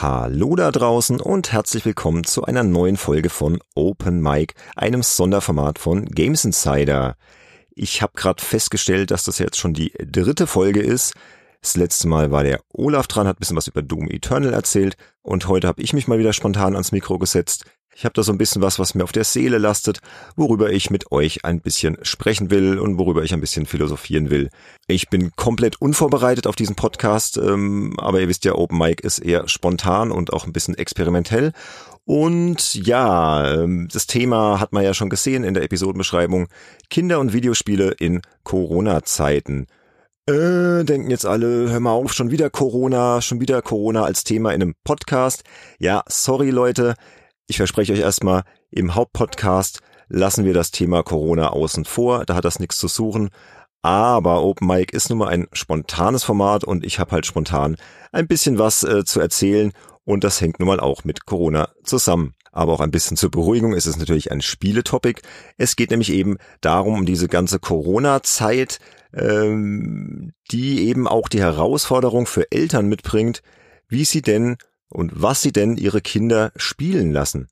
Hallo da draußen und herzlich willkommen zu einer neuen Folge von Open Mic, einem Sonderformat von Games Insider. Ich habe gerade festgestellt, dass das jetzt schon die dritte Folge ist. Das letzte Mal war der Olaf dran, hat ein bisschen was über Doom Eternal erzählt und heute habe ich mich mal wieder spontan ans Mikro gesetzt. Ich habe da so ein bisschen was, was mir auf der Seele lastet, worüber ich mit euch ein bisschen sprechen will und worüber ich ein bisschen philosophieren will. Ich bin komplett unvorbereitet auf diesen Podcast, ähm, aber ihr wisst ja, Open Mic ist eher spontan und auch ein bisschen experimentell. Und ja, ähm, das Thema hat man ja schon gesehen in der Episodenbeschreibung. Kinder und Videospiele in Corona-Zeiten. Äh, denken jetzt alle, hör mal auf, schon wieder Corona, schon wieder Corona als Thema in einem Podcast. Ja, sorry Leute, ich verspreche euch erstmal, im Hauptpodcast lassen wir das Thema Corona außen vor, da hat das nichts zu suchen. Aber Open Mic ist nun mal ein spontanes Format und ich habe halt spontan ein bisschen was äh, zu erzählen und das hängt nun mal auch mit Corona zusammen. Aber auch ein bisschen zur Beruhigung ist es natürlich ein Spieletopic. Es geht nämlich eben darum, um diese ganze Corona-Zeit, ähm, die eben auch die Herausforderung für Eltern mitbringt, wie sie denn und was sie denn ihre Kinder spielen lassen.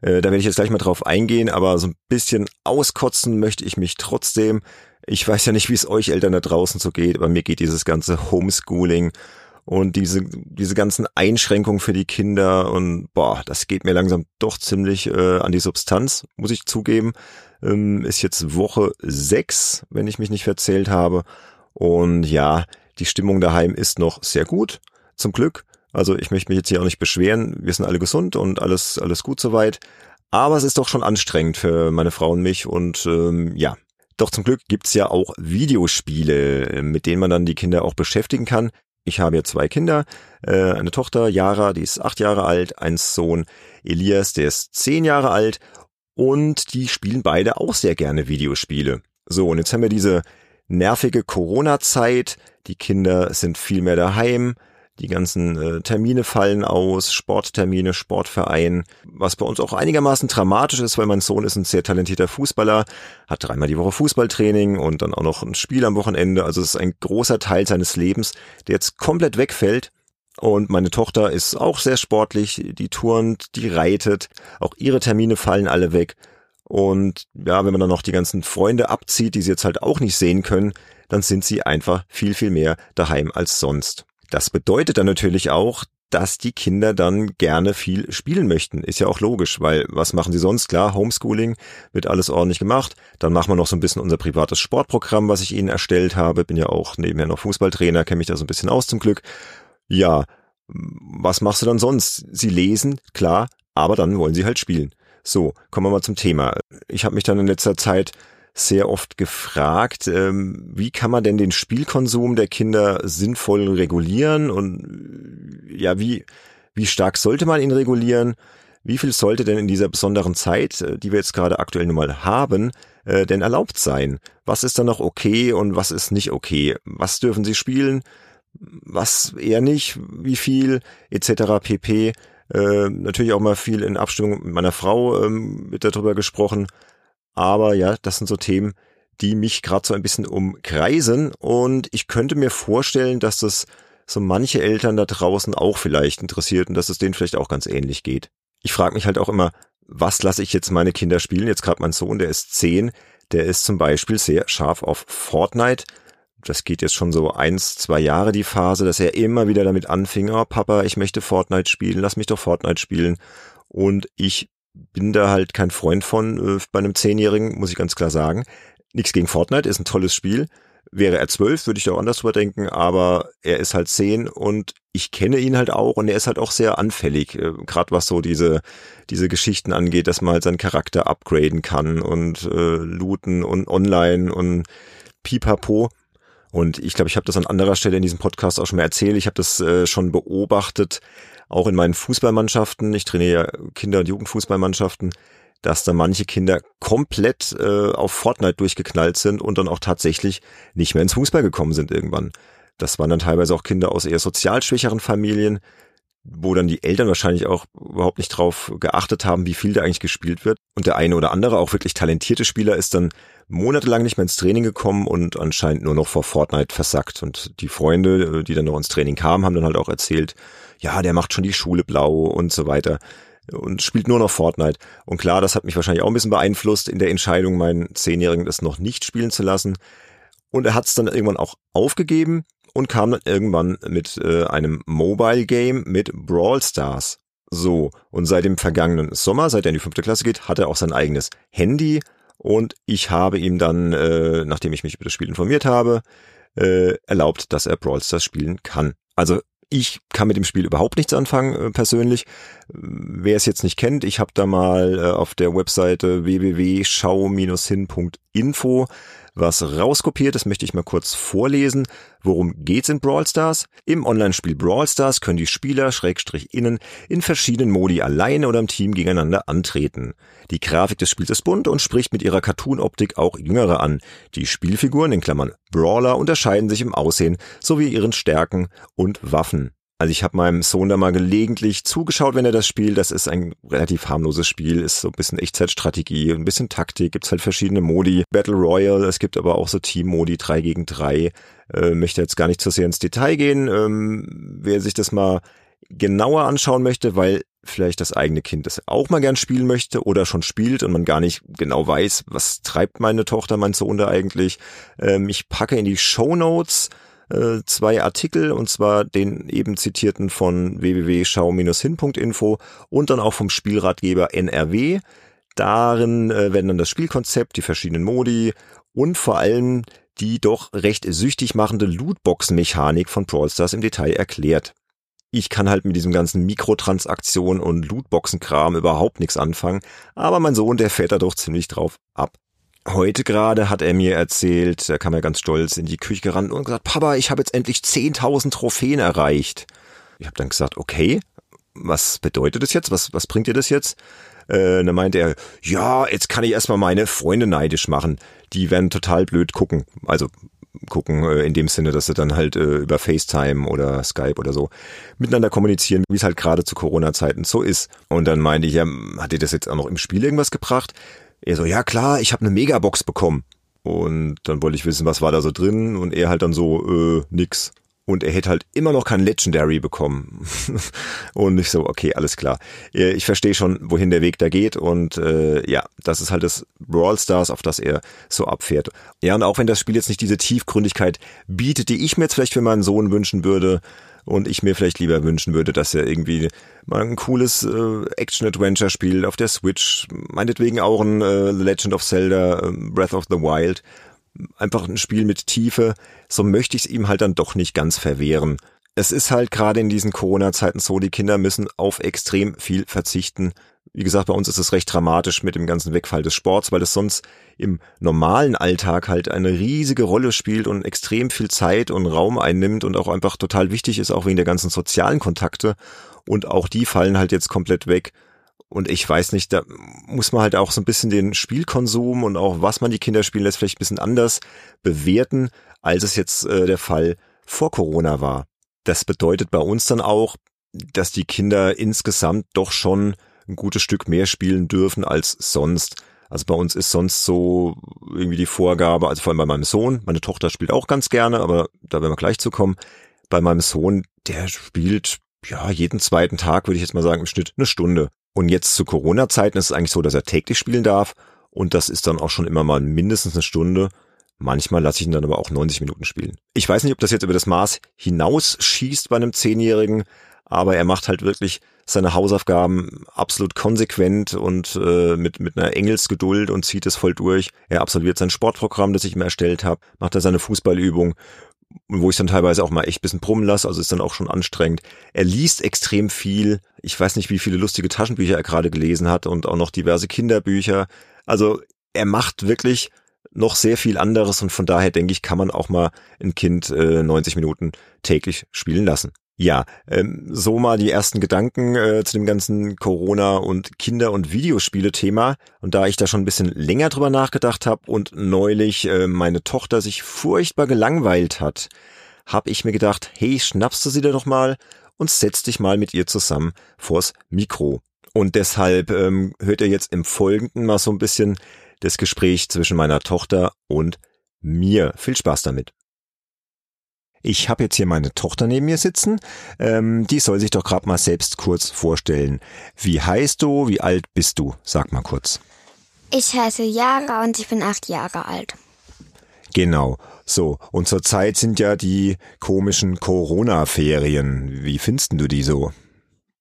Äh, da werde ich jetzt gleich mal drauf eingehen, aber so ein bisschen auskotzen möchte ich mich trotzdem. Ich weiß ja nicht, wie es euch Eltern da draußen so geht, aber mir geht dieses ganze Homeschooling und diese, diese ganzen Einschränkungen für die Kinder und boah, das geht mir langsam doch ziemlich äh, an die Substanz, muss ich zugeben. Ähm, ist jetzt Woche sechs, wenn ich mich nicht verzählt habe. Und ja, die Stimmung daheim ist noch sehr gut, zum Glück. Also ich möchte mich jetzt hier auch nicht beschweren. Wir sind alle gesund und alles, alles gut soweit. Aber es ist doch schon anstrengend für meine Frau und mich und ähm, ja. Doch zum Glück gibt's ja auch Videospiele, mit denen man dann die Kinder auch beschäftigen kann. Ich habe ja zwei Kinder, äh, eine Tochter, Yara, die ist acht Jahre alt, ein Sohn, Elias, der ist zehn Jahre alt und die spielen beide auch sehr gerne Videospiele. So, und jetzt haben wir diese nervige Corona-Zeit, die Kinder sind viel mehr daheim, die ganzen äh, Termine fallen aus, Sporttermine, Sportverein, was bei uns auch einigermaßen dramatisch ist, weil mein Sohn ist ein sehr talentierter Fußballer, hat dreimal die Woche Fußballtraining und dann auch noch ein Spiel am Wochenende. Also es ist ein großer Teil seines Lebens, der jetzt komplett wegfällt. Und meine Tochter ist auch sehr sportlich, die turnt, die reitet, auch ihre Termine fallen alle weg. Und ja, wenn man dann noch die ganzen Freunde abzieht, die sie jetzt halt auch nicht sehen können, dann sind sie einfach viel, viel mehr daheim als sonst. Das bedeutet dann natürlich auch, dass die Kinder dann gerne viel spielen möchten. Ist ja auch logisch, weil was machen sie sonst? Klar, Homeschooling wird alles ordentlich gemacht. Dann machen wir noch so ein bisschen unser privates Sportprogramm, was ich ihnen erstellt habe. Bin ja auch nebenher noch Fußballtrainer, kenne mich da so ein bisschen aus zum Glück. Ja, was machst du dann sonst? Sie lesen, klar, aber dann wollen sie halt spielen. So, kommen wir mal zum Thema. Ich habe mich dann in letzter Zeit sehr oft gefragt, ähm, wie kann man denn den Spielkonsum der Kinder sinnvoll regulieren und ja, wie, wie stark sollte man ihn regulieren? Wie viel sollte denn in dieser besonderen Zeit, äh, die wir jetzt gerade aktuell nun mal haben, äh, denn erlaubt sein? Was ist dann noch okay und was ist nicht okay? Was dürfen sie spielen? Was eher nicht? Wie viel? Etc. pp. Äh, natürlich auch mal viel in Abstimmung mit meiner Frau ähm, wird darüber gesprochen. Aber ja, das sind so Themen, die mich gerade so ein bisschen umkreisen. Und ich könnte mir vorstellen, dass das so manche Eltern da draußen auch vielleicht interessiert und dass es denen vielleicht auch ganz ähnlich geht. Ich frage mich halt auch immer, was lasse ich jetzt meine Kinder spielen? Jetzt gerade mein Sohn, der ist zehn, der ist zum Beispiel sehr scharf auf Fortnite. Das geht jetzt schon so eins, zwei Jahre die Phase, dass er immer wieder damit anfing, oh Papa, ich möchte Fortnite spielen, lass mich doch Fortnite spielen. Und ich bin da halt kein Freund von äh, bei einem Zehnjährigen, muss ich ganz klar sagen. Nichts gegen Fortnite, ist ein tolles Spiel. Wäre er zwölf, würde ich da auch anders drüber denken, aber er ist halt zehn und ich kenne ihn halt auch und er ist halt auch sehr anfällig, äh, gerade was so diese, diese Geschichten angeht, dass man halt seinen Charakter upgraden kann und äh, looten und online und pipapo. Und ich glaube, ich habe das an anderer Stelle in diesem Podcast auch schon mal erzählt. Ich habe das äh, schon beobachtet, auch in meinen Fußballmannschaften, ich trainiere ja Kinder- und Jugendfußballmannschaften, dass da manche Kinder komplett äh, auf Fortnite durchgeknallt sind und dann auch tatsächlich nicht mehr ins Fußball gekommen sind irgendwann. Das waren dann teilweise auch Kinder aus eher sozial schwächeren Familien, wo dann die Eltern wahrscheinlich auch überhaupt nicht drauf geachtet haben, wie viel da eigentlich gespielt wird. Und der eine oder andere, auch wirklich talentierte Spieler, ist dann monatelang nicht mehr ins Training gekommen und anscheinend nur noch vor Fortnite versackt. Und die Freunde, die dann noch ins Training kamen, haben dann halt auch erzählt, ja, der macht schon die Schule blau und so weiter und spielt nur noch Fortnite. Und klar, das hat mich wahrscheinlich auch ein bisschen beeinflusst in der Entscheidung, meinen Zehnjährigen das noch nicht spielen zu lassen. Und er hat es dann irgendwann auch aufgegeben und kam dann irgendwann mit äh, einem Mobile Game mit Brawl Stars. So, und seit dem vergangenen Sommer, seit er in die fünfte Klasse geht, hat er auch sein eigenes Handy und ich habe ihm dann, äh, nachdem ich mich über das Spiel informiert habe, äh, erlaubt, dass er Brawl Stars spielen kann. Also ich kann mit dem Spiel überhaupt nichts anfangen, äh, persönlich. Wer es jetzt nicht kennt, ich habe da mal äh, auf der Webseite www.schau-hin.info was rauskopiert. Das möchte ich mal kurz vorlesen. Worum geht's in Brawl Stars? Im Online-Spiel Brawl Stars können die Spieler, Schrägstrich innen, in verschiedenen Modi alleine oder im Team gegeneinander antreten. Die Grafik des Spiels ist bunt und spricht mit ihrer Cartoon-Optik auch Jüngere an. Die Spielfiguren, in Klammern Brawler, unterscheiden sich im Aussehen sowie ihren Stärken und Waffen. Also ich habe meinem Sohn da mal gelegentlich zugeschaut, wenn er das spielt. Das ist ein relativ harmloses Spiel, ist so ein bisschen Echtzeitstrategie, ein bisschen Taktik, gibt's halt verschiedene Modi. Battle Royale, es gibt aber auch so Team-Modi 3 gegen 3. Äh, möchte jetzt gar nicht zu sehr ins Detail gehen. Ähm, wer sich das mal genauer anschauen möchte, weil vielleicht das eigene Kind das auch mal gern spielen möchte oder schon spielt und man gar nicht genau weiß, was treibt meine Tochter, mein Sohn da eigentlich. Ähm, ich packe in die Show Notes äh, zwei Artikel, und zwar den eben zitierten von www.schau-hin.info und dann auch vom Spielratgeber NRW. Darin äh, werden dann das Spielkonzept, die verschiedenen Modi und vor allem die doch recht süchtig machende Lootbox-Mechanik von Brawl Stars im Detail erklärt. Ich kann halt mit diesem ganzen Mikrotransaktionen und Lootboxen-Kram überhaupt nichts anfangen, aber mein Sohn, der fährt da doch ziemlich drauf ab. Heute gerade hat er mir erzählt, da kam er ganz stolz in die Küche gerannt und gesagt, Papa, ich habe jetzt endlich 10.000 Trophäen erreicht. Ich habe dann gesagt, okay, was bedeutet das jetzt? Was, was bringt dir das jetzt? Äh, dann meinte er, ja, jetzt kann ich erstmal meine Freunde neidisch machen. Die werden total blöd gucken. Also gucken äh, in dem Sinne, dass sie dann halt äh, über FaceTime oder Skype oder so miteinander kommunizieren, wie es halt gerade zu Corona-Zeiten so ist. Und dann meinte ich, ja, hat dir das jetzt auch noch im Spiel irgendwas gebracht? Er so, ja klar, ich habe eine Megabox bekommen. Und dann wollte ich wissen, was war da so drin und er halt dann so, äh, nix. Und er hätte halt immer noch kein Legendary bekommen. und ich so, okay, alles klar. Ich verstehe schon, wohin der Weg da geht. Und äh, ja, das ist halt das Brawl Stars, auf das er so abfährt. Ja, und auch wenn das Spiel jetzt nicht diese Tiefgründigkeit bietet, die ich mir jetzt vielleicht für meinen Sohn wünschen würde, und ich mir vielleicht lieber wünschen würde, dass er irgendwie mal ein cooles äh, Action-Adventure spielt auf der Switch, meinetwegen auch ein äh, Legend of Zelda, äh, Breath of the Wild, einfach ein Spiel mit Tiefe, so möchte ich es ihm halt dann doch nicht ganz verwehren. Es ist halt gerade in diesen Corona-Zeiten so, die Kinder müssen auf extrem viel verzichten, wie gesagt, bei uns ist es recht dramatisch mit dem ganzen Wegfall des Sports, weil es sonst im normalen Alltag halt eine riesige Rolle spielt und extrem viel Zeit und Raum einnimmt und auch einfach total wichtig ist, auch wegen der ganzen sozialen Kontakte. Und auch die fallen halt jetzt komplett weg. Und ich weiß nicht, da muss man halt auch so ein bisschen den Spielkonsum und auch was man die Kinder spielen lässt, vielleicht ein bisschen anders bewerten, als es jetzt äh, der Fall vor Corona war. Das bedeutet bei uns dann auch, dass die Kinder insgesamt doch schon ein gutes Stück mehr spielen dürfen als sonst. Also bei uns ist sonst so irgendwie die Vorgabe, also vor allem bei meinem Sohn, meine Tochter spielt auch ganz gerne, aber da werden wir gleich zu kommen. Bei meinem Sohn, der spielt ja jeden zweiten Tag, würde ich jetzt mal sagen, im Schnitt eine Stunde. Und jetzt zu Corona-Zeiten ist es eigentlich so, dass er täglich spielen darf und das ist dann auch schon immer mal mindestens eine Stunde. Manchmal lasse ich ihn dann aber auch 90 Minuten spielen. Ich weiß nicht, ob das jetzt über das Maß hinausschießt bei einem Zehnjährigen, aber er macht halt wirklich seine Hausaufgaben absolut konsequent und äh, mit, mit einer Engelsgeduld und zieht es voll durch. Er absolviert sein Sportprogramm, das ich ihm erstellt habe, macht er seine Fußballübung, wo ich dann teilweise auch mal echt bisschen brummen lasse, also ist dann auch schon anstrengend. Er liest extrem viel. Ich weiß nicht, wie viele lustige Taschenbücher er gerade gelesen hat und auch noch diverse Kinderbücher. Also er macht wirklich noch sehr viel anderes und von daher denke ich, kann man auch mal ein Kind äh, 90 Minuten täglich spielen lassen. Ja, ähm, so mal die ersten Gedanken äh, zu dem ganzen Corona- und Kinder- und Videospiele-Thema. Und da ich da schon ein bisschen länger drüber nachgedacht habe und neulich äh, meine Tochter sich furchtbar gelangweilt hat, habe ich mir gedacht, hey, schnappst du sie dir doch mal und setz dich mal mit ihr zusammen vors Mikro. Und deshalb ähm, hört ihr jetzt im Folgenden mal so ein bisschen das Gespräch zwischen meiner Tochter und mir. Viel Spaß damit. Ich habe jetzt hier meine Tochter neben mir sitzen. Ähm, die soll sich doch gerade mal selbst kurz vorstellen. Wie heißt du? Wie alt bist du? Sag mal kurz. Ich heiße Jara und ich bin acht Jahre alt. Genau. So, und zurzeit sind ja die komischen Corona-Ferien. Wie findest du die so?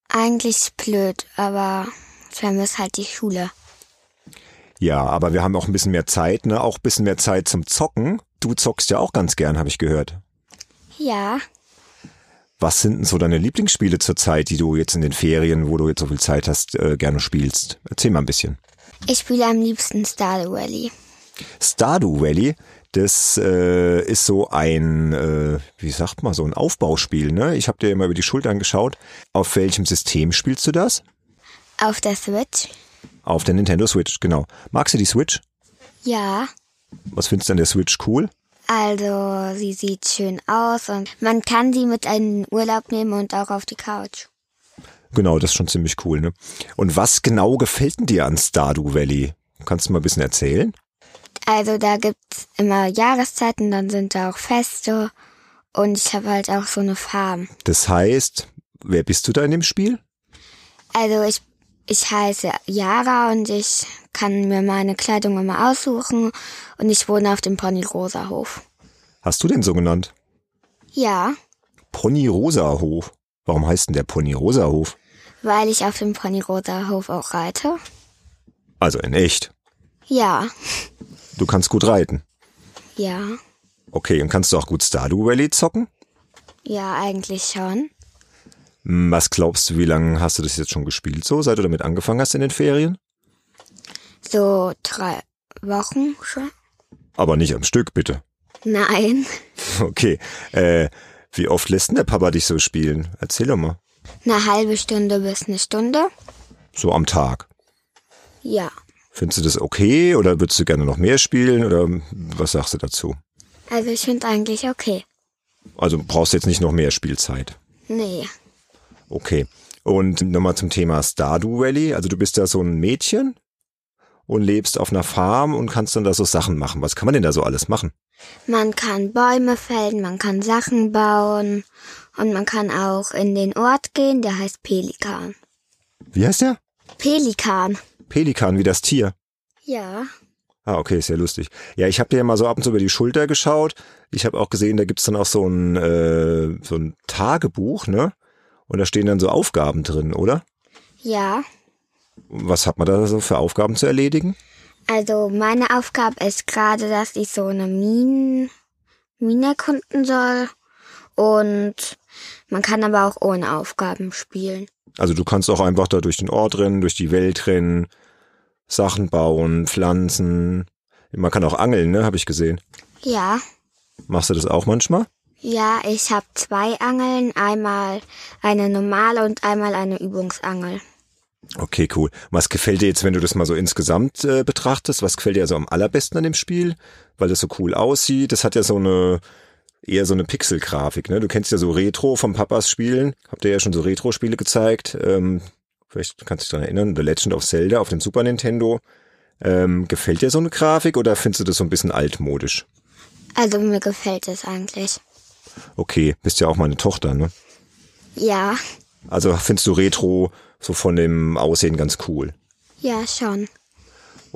Eigentlich blöd, aber vermisse halt die Schule. Ja, aber wir haben auch ein bisschen mehr Zeit, ne? Auch ein bisschen mehr Zeit zum Zocken. Du zockst ja auch ganz gern, habe ich gehört. Ja, Was sind denn so deine Lieblingsspiele zurzeit, die du jetzt in den Ferien, wo du jetzt so viel Zeit hast, äh, gerne spielst? Erzähl mal ein bisschen. ich spiele am liebsten Stardew Valley. Stardew Valley, das äh, ist so ein, äh, wie sagt man, so ein Aufbauspiel, ne? Ich habe dir immer über die Schultern geschaut. Auf welchem System spielst du das? Auf der Switch? Auf der Nintendo Switch, genau. Magst du die Switch? Ja. Was findest du an der Switch cool? Also, sie sieht schön aus und man kann sie mit in den Urlaub nehmen und auch auf die Couch. Genau, das ist schon ziemlich cool, ne? Und was genau gefällt denn dir an Stardew Valley? Kannst du mal ein bisschen erzählen? Also, da gibt's immer Jahreszeiten, dann sind da auch Feste und ich habe halt auch so eine Farm. Das heißt, wer bist du da in dem Spiel? Also, ich, ich heiße Jara und ich kann mir meine Kleidung immer aussuchen und ich wohne auf dem Pony-Rosa-Hof. Hast du den so genannt? Ja, Pony Rosa Hof. Warum heißt denn der Pony Rosa Hof? weil ich auf dem Pony-Rosa-Hof auch reite. Also in echt. Ja, Du kannst gut reiten. ja, Okay, und kannst du auch gut Stardew Valley zocken? ja, eigentlich schon. Hm, Was glaubst du, wie lange hast du das jetzt schon gespielt so, seit du damit angefangen hast in den Ferien? So drei Wochen schon? Aber nicht am Stück, bitte. Nein, Okay, äh, wie oft lässt denn der Papa dich so spielen? Erzähl doch mal. eine halbe Stunde bis eine Stunde. So am Tag. Ja, Findest du das okay oder würdest du gerne noch mehr spielen oder was sagst du dazu? also ich finde eigentlich okay. Also brauchst du jetzt nicht noch mehr Spielzeit. Nee, Okay. Und nochmal zum Thema Stardew Valley. Also du bist ja so ein Mädchen und lebst auf einer Farm und kannst dann da so Sachen machen. Was kann man denn da so alles machen? man kann Bäume fällen, man kann Sachen bauen und man kann auch in den Ort gehen, der heißt Pelikan. Wie heißt der? Pelikan. Pelikan, wie das Tier. Ja, Ah, okay, ist ja lustig. Ja, ich habe dir ja mal so ab und zu über die Schulter geschaut. Ich habe auch gesehen, da gibt's dann auch so ein, äh, so ein Tagebuch, ne? Und da stehen dann so Aufgaben drin, oder? ja. Was hat man da so für Aufgaben zu erledigen? Also meine Aufgabe ist gerade, dass ich so eine Mine, Mine erkunden soll. Und man kann aber auch ohne Aufgaben spielen. Also du kannst auch einfach da durch den Ort rennen, durch die Welt rennen, Sachen bauen, pflanzen. Man kann auch angeln, ne? Habe ich gesehen. Ja. Machst du das auch manchmal? Ja, ich habe zwei Angeln, einmal eine normale und einmal eine Übungsangel. Okay, cool. Was gefällt dir jetzt, wenn du das mal so insgesamt äh, betrachtest? Was gefällt dir also am allerbesten an dem Spiel? Weil das so cool aussieht. Das hat ja so eine eher so eine Pixel-Grafik. Ne? Du kennst ja so Retro vom Papas Spielen. Habt ihr ja schon so Retro-Spiele gezeigt. Ähm, vielleicht kannst du dich daran erinnern. The Legend of Zelda auf dem Super Nintendo. Ähm, gefällt dir so eine Grafik oder findest du das so ein bisschen altmodisch? Also mir gefällt es eigentlich. Okay, bist ja auch meine Tochter, ne? Ja, Also findest du Retro so von dem Aussehen ganz cool. ja schon.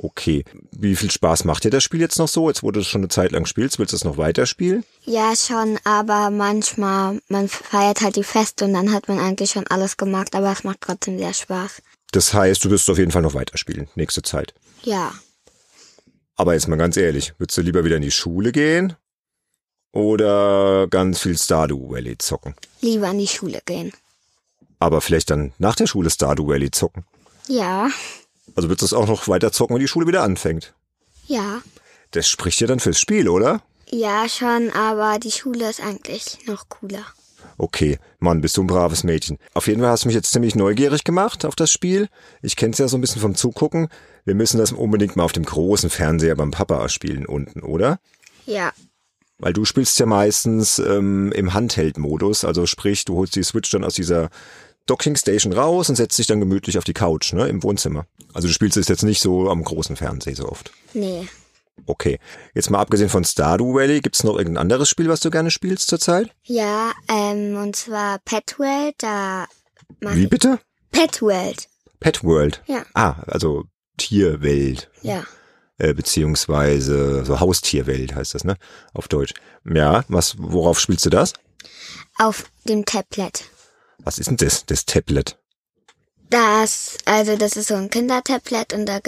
Okay. Wie viel Spaß macht dir das Spiel jetzt noch so? Jetzt, wo du es schon eine Zeit lang spielst, willst du es noch weiterspielen? Ja schon, aber manchmal, man feiert halt die Feste und dann hat man eigentlich schon alles gemacht, aber es macht trotzdem sehr Spaß. Das heißt, du wirst auf jeden Fall noch weiterspielen, nächste Zeit. Ja, Aber jetzt mal ganz ehrlich, würdest du lieber wieder in die Schule gehen oder ganz viel Stardew Valley zocken? lieber in die Schule gehen. Aber vielleicht dann nach der Schule Stardew Valley zocken. Ja, Also du es auch noch weiter zocken, wenn die Schule wieder anfängt? ja. Das spricht ja dann fürs Spiel, oder? Ja schon, aber die Schule ist eigentlich noch cooler. Okay, Mann, bist du ein braves Mädchen. Auf jeden Fall hast du mich jetzt ziemlich neugierig gemacht auf das Spiel. Ich kenn's ja so ein bisschen vom Zugucken. Wir müssen das unbedingt mal auf dem großen Fernseher beim Papa spielen unten, oder? Ja, Weil du spielst ja meistens ähm, im Handheld-Modus, also sprich, du holst die Switch dann aus dieser Docking Station raus und setzt dich dann gemütlich auf die Couch, ne, im Wohnzimmer. Also du spielst es jetzt nicht so am großen Fernseher so oft. Nee. Okay. Jetzt mal abgesehen von Stardew Valley, gibt's noch irgendein anderes Spiel, was du gerne spielst zurzeit? Ja, ähm, und zwar Pet World, da Wie bitte? Pet World. Pet World. Ja. Ah, also Tierwelt. Ja. Äh, beziehungsweise so Haustierwelt heißt das, ne? Auf Deutsch. Ja, was, worauf spielst du das? Auf dem Tablet. Was ist denn das, das Tablet? Das, also das ist so ein Kindertablet und da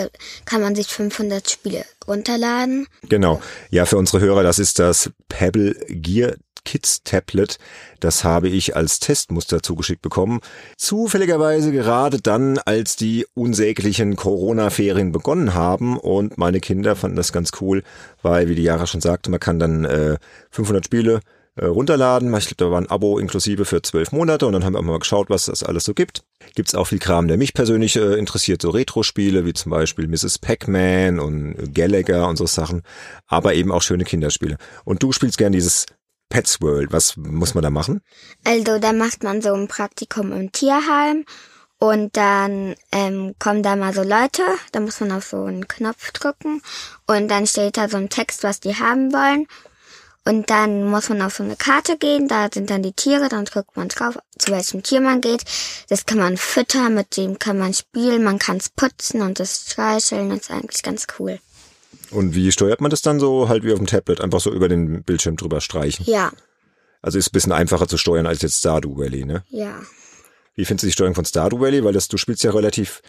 kann man sich 500 Spiele runterladen. Genau. Ja, für unsere Hörer, das ist das Pebble Gear Kids Tablet. Das habe ich als Testmuster zugeschickt bekommen. Zufälligerweise gerade dann, als die unsäglichen Corona-Ferien begonnen haben und meine Kinder fanden das ganz cool, weil, wie die Jara schon sagte, man kann dann äh, 500 Spiele äh, runterladen. Ich glaube, da war ein Abo inklusive für zwölf Monate und dann haben wir mal geschaut, was das alles so gibt. Gibt's auch viel Kram, der mich persönlich äh, interessiert, so Retro-Spiele wie zum Beispiel Mrs. Pac-Man und Gallagher und so Sachen, aber eben auch schöne Kinderspiele. Und du spielst gern dieses Pets World. Was muss man da machen? Also da macht man so ein Praktikum im Tierheim und dann ähm, kommen da mal so Leute, da muss man auf so einen Knopf drücken und dann steht da so ein Text, was die haben wollen. Und dann muss man auf so eine Karte gehen, da sind dann die Tiere, dann drückt man drauf, zu welchem Tier man geht. Das kann man füttern, mit dem kann man spielen, man kann es putzen und das streicheln, das ist eigentlich ganz cool. Und wie steuert man das dann so halt wie auf dem Tablet? Einfach so über den Bildschirm drüber streichen. Ja, Also ist ein bisschen einfacher zu steuern als jetzt Stardew Valley, ne? ja. Wie findest du die Steuerung von Stardew Valley? Weil das, du spielst ja relativ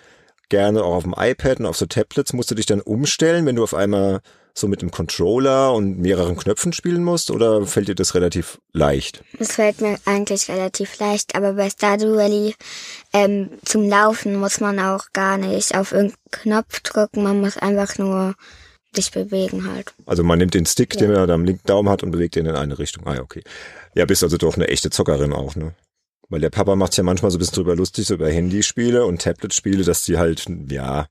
gerne auch auf dem iPad und auf so Tablets. Musst du dich dann umstellen, wenn du auf einmal so mit dem Controller und mehreren Knöpfen spielen musst? Oder fällt dir das relativ leicht? Das fällt mir eigentlich relativ leicht, aber bei Stardew Valley ähm, zum Laufen muss man auch gar nicht auf irgendeinen Knopf drücken, man muss einfach nur sich bewegen halt. Also man nimmt den Stick, Ja. den er da am linken Daumen hat und bewegt ihn in eine Richtung. Ah ja, okay. Ja, bist also doch eine echte Zockerin auch, ne? Weil der Papa macht ja manchmal so ein bisschen drüber lustig, so über Handyspiele und Tablet-Spiele, dass die halt, ja,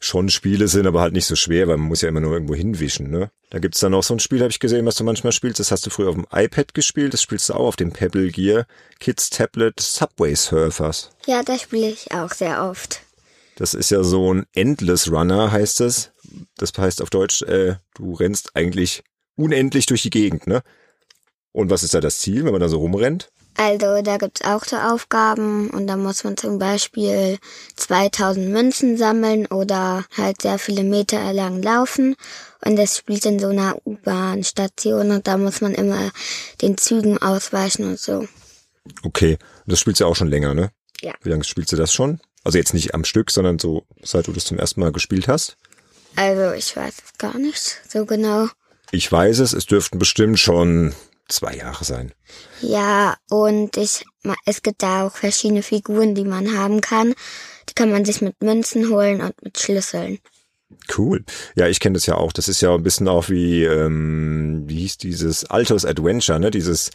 schon Spiele sind, aber halt nicht so schwer, weil man muss ja immer nur irgendwo hinwischen, ne? Da gibt's dann noch so ein Spiel, habe ich gesehen, was du manchmal spielst. Das hast du früher auf dem iPad gespielt, das spielst du auch auf dem Pebble Gear Kids Tablet Subway Surfers. Ja, das spiele ich auch sehr oft. Das ist ja so ein Endless Runner, heißt es. Das heißt auf Deutsch, äh, du rennst eigentlich unendlich durch die Gegend, ne? Und was ist da das Ziel, wenn man da so rumrennt? Also da gibt's auch so Aufgaben und da muss man zum Beispiel 2000 Münzen sammeln oder halt sehr viele Meter lang laufen. Und das spielt in so einer U-Bahn-Station und da muss man immer den Zügen ausweichen und so. Okay, und das spielst du auch schon länger, ne? Ja. Wie lange spielst du das schon? Also jetzt nicht am Stück, sondern so, seit du das zum ersten Mal gespielt hast? Also ich weiß es gar nicht so genau. Ich weiß es, es dürften bestimmt schon zwei Jahre sein. Ja, und ich, es gibt da auch verschiedene Figuren, die man haben kann. Die kann man sich mit Münzen holen und mit Schlüsseln. Cool. Ja, ich kenne das ja auch. Das ist ja ein bisschen auch wie, ähm, wie hieß dieses Altos Adventure, ne? Dieses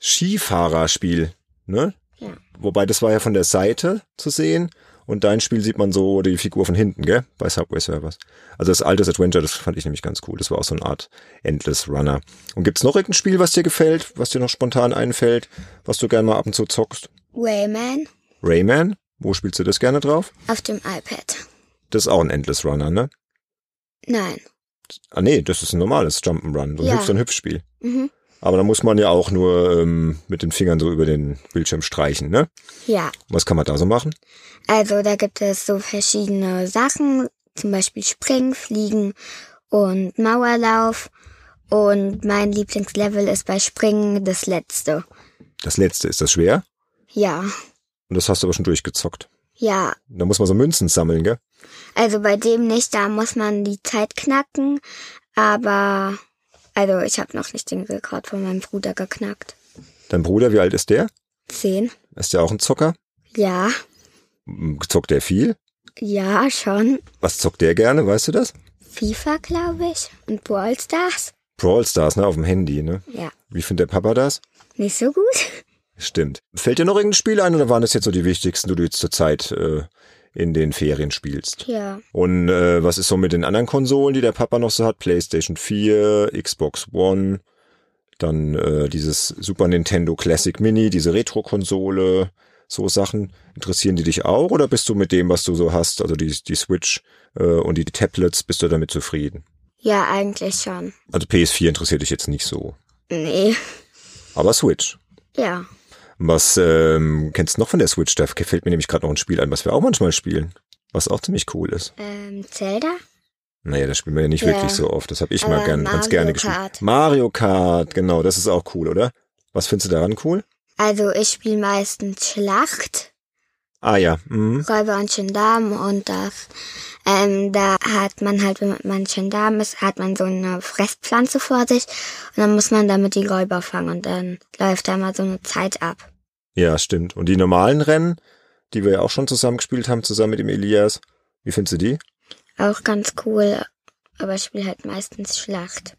Skifahrerspiel, ne? Ja. Wobei das war ja von der Seite zu sehen und dein Spiel sieht man so die Figur von hinten, gell? Bei Subway Servers. Also das Altes Adventure, das fand ich nämlich ganz cool. Das war auch so eine Art Endless Runner. Und gibt's noch irgendein Spiel, was dir gefällt, was dir noch spontan einfällt, was du gerne mal ab und zu zockst? Rayman Rayman? Wo spielst du das gerne drauf? auf dem iPad. Das ist auch ein Endless Runner, ne? Nein. Ah nee, das ist ein normales Jump'n'Run, so ein, Ja. Hüpf, so ein Hüpfspiel. Mhm. Aber da muss man ja auch nur ähm, mit den Fingern so über den Bildschirm streichen, ne? Ja. Was kann man da so machen? Also da gibt es so verschiedene Sachen, zum Beispiel Springen, Fliegen und Mauerlauf. Und mein Lieblingslevel ist bei Springen das letzte. Das letzte, ist das schwer? Ja. Und das hast du aber schon durchgezockt. Ja. Da muss man so Münzen sammeln, gell? Also bei dem nicht, da muss man die Zeit knacken. Aber also ich habe noch nicht den Rekord von meinem Bruder geknackt. Dein Bruder, wie alt ist der? Zehn? Ist der auch ein Zocker? Ja. Zockt der viel? Ja, schon. Was zockt der gerne, weißt du das? FIFA, glaube ich. Und Brawl Stars. Brawl Stars, ne? Auf dem Handy, ne? Ja. Wie findet der Papa das? Nicht so gut. Stimmt. Fällt dir noch irgendein Spiel ein oder waren das jetzt so die wichtigsten, die du jetzt zurzeit äh, in den Ferien spielst? Ja. Und äh, was ist so mit den anderen Konsolen, die der Papa noch so hat? PlayStation 4, Xbox One, dann äh, dieses Super Nintendo Classic Mini, diese Retro-Konsole, So Sachen interessieren die dich auch oder bist du mit dem, was du so hast, also die, die Switch äh, und die Tablets, bist du damit zufrieden? Ja, eigentlich schon. Also PS4 interessiert dich jetzt nicht so. Nee. Aber Switch. Ja. Was ähm, kennst du noch von der Switch? Da gefällt mir nämlich gerade noch ein Spiel ein, was wir auch manchmal spielen. Was auch ziemlich cool ist. Ähm, Zelda? Naja, das spielen wir ja nicht Ja. wirklich so oft. Das habe ich mal Aber gern, ganz gerne gespielt. Kart. Mario Kart, genau, das ist auch cool, oder? Was findest du daran cool? Also ich spiele meistens Schlacht, Ah ja, mhm. Räuber und Gendarmen und das. Ähm, da hat man halt, wenn man Gendarm ist, hat man so eine Fresspflanze vor sich und dann muss man damit die Räuber fangen und dann läuft da mal so eine Zeit ab. Ja, stimmt. Und die normalen Rennen, die wir ja auch schon zusammen gespielt haben, zusammen mit dem Elias, wie findest du die? Auch ganz cool, aber ich spiele halt meistens Schlacht.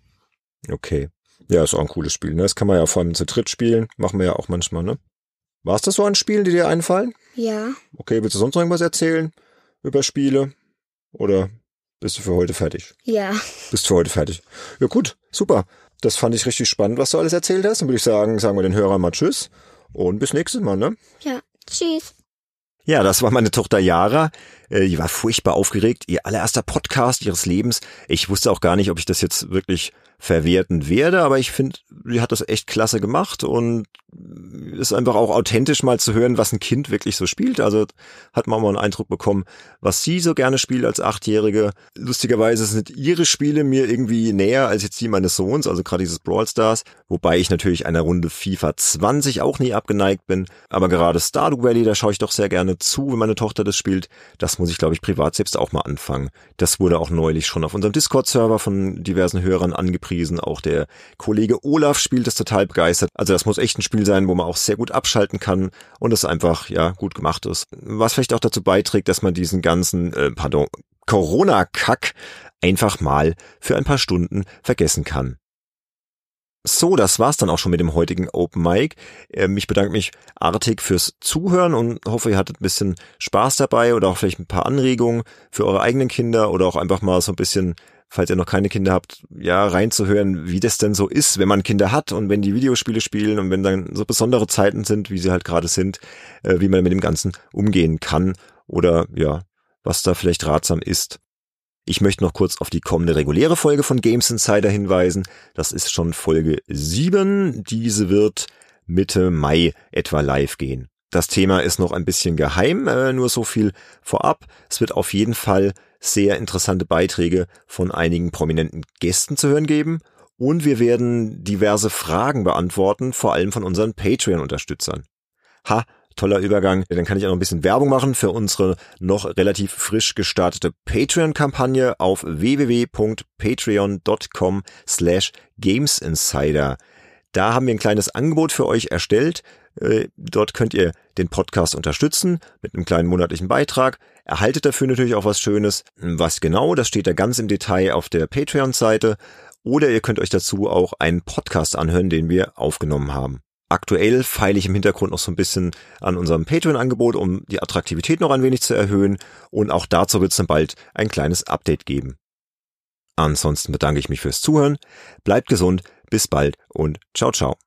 Okay. Ja, ist auch ein cooles Spiel, ne? Das kann man ja vor allem zu dritt spielen. Machen wir ja auch manchmal, ne? War's das so an Spielen, die dir einfallen? Ja, Okay, willst du sonst noch irgendwas erzählen über Spiele? Oder bist du für heute fertig? ja. Bist für heute fertig. Ja gut, super. Das fand ich richtig spannend, was du alles erzählt hast. Dann würde ich sagen, sagen wir den Hörern mal Tschüss und bis nächstes Mal, ne? Ja, tschüss. Ja, das war meine Tochter Yara. Äh, Die war furchtbar aufgeregt. Ihr allererster Podcast ihres Lebens. Ich wusste auch gar nicht, ob ich das jetzt wirklich verwerten werde, aber ich finde, sie hat das echt klasse gemacht und ist einfach auch authentisch mal zu hören, was ein Kind wirklich so spielt. Also hat man mal einen Eindruck bekommen, was sie so gerne spielt als Achtjährige. Lustigerweise sind ihre Spiele mir irgendwie näher als jetzt die meines Sohns, also gerade dieses Brawl Stars, wobei ich natürlich einer Runde FIFA 20 auch nie abgeneigt bin. Aber gerade Stardew Valley, da schaue ich doch sehr gerne zu, wenn meine Tochter das spielt. Das muss ich, glaube ich, privat selbst auch mal anfangen. Das wurde auch neulich schon auf unserem Discord-Server von diversen Hörern angepriesen. Auch der Kollege Olaf spielt das total begeistert. Also das muss echt ein Spiel sein, wo man auch sehr gut abschalten kann und es einfach, ja, gut gemacht ist. Was vielleicht auch dazu beiträgt, dass man diesen ganzen, äh, pardon, Corona-Kack einfach mal für ein paar Stunden vergessen kann. So, das war's dann auch schon mit dem heutigen Open Mic. Ähm, Ich bedanke mich artig fürs Zuhören und hoffe, ihr hattet ein bisschen Spaß dabei oder auch vielleicht ein paar Anregungen für eure eigenen Kinder oder auch einfach mal so ein bisschen, falls ihr noch keine Kinder habt, ja, reinzuhören, wie das denn so ist, wenn man Kinder hat und wenn die Videospiele spielen und wenn dann so besondere Zeiten sind, wie sie halt gerade sind, äh, wie man mit dem Ganzen umgehen kann oder ja, was da vielleicht ratsam ist. Ich möchte noch kurz auf die kommende reguläre Folge von Games Insider hinweisen. Das ist schon Folge 7. Diese wird Mitte Mai etwa live gehen. Das Thema ist noch ein bisschen geheim, äh, nur so viel vorab. Es wird auf jeden Fall sehr interessante Beiträge von einigen prominenten Gästen zu hören geben. Und wir werden diverse Fragen beantworten, vor allem von unseren Patreon-Unterstützern. Ha, toller Übergang. Dann kann ich auch noch ein bisschen Werbung machen für unsere noch relativ frisch gestartete Patreon-Kampagne auf www.patreon.com slash gamesinsider. Da haben wir ein kleines Angebot für euch erstellt. Äh, Dort könnt ihr den Podcast unterstützen mit einem kleinen monatlichen Beitrag. Erhaltet dafür natürlich auch was Schönes. Was genau, das steht da ganz im Detail auf der Patreon-Seite. Oder ihr könnt euch dazu auch einen Podcast anhören, den wir aufgenommen haben. Aktuell feile ich im Hintergrund noch so ein bisschen an unserem Patreon-Angebot, um die Attraktivität noch ein wenig zu erhöhen. Und auch dazu wird es dann bald ein kleines Update geben. Ansonsten bedanke ich mich fürs Zuhören. Bleibt gesund, bis bald und ciao, ciao.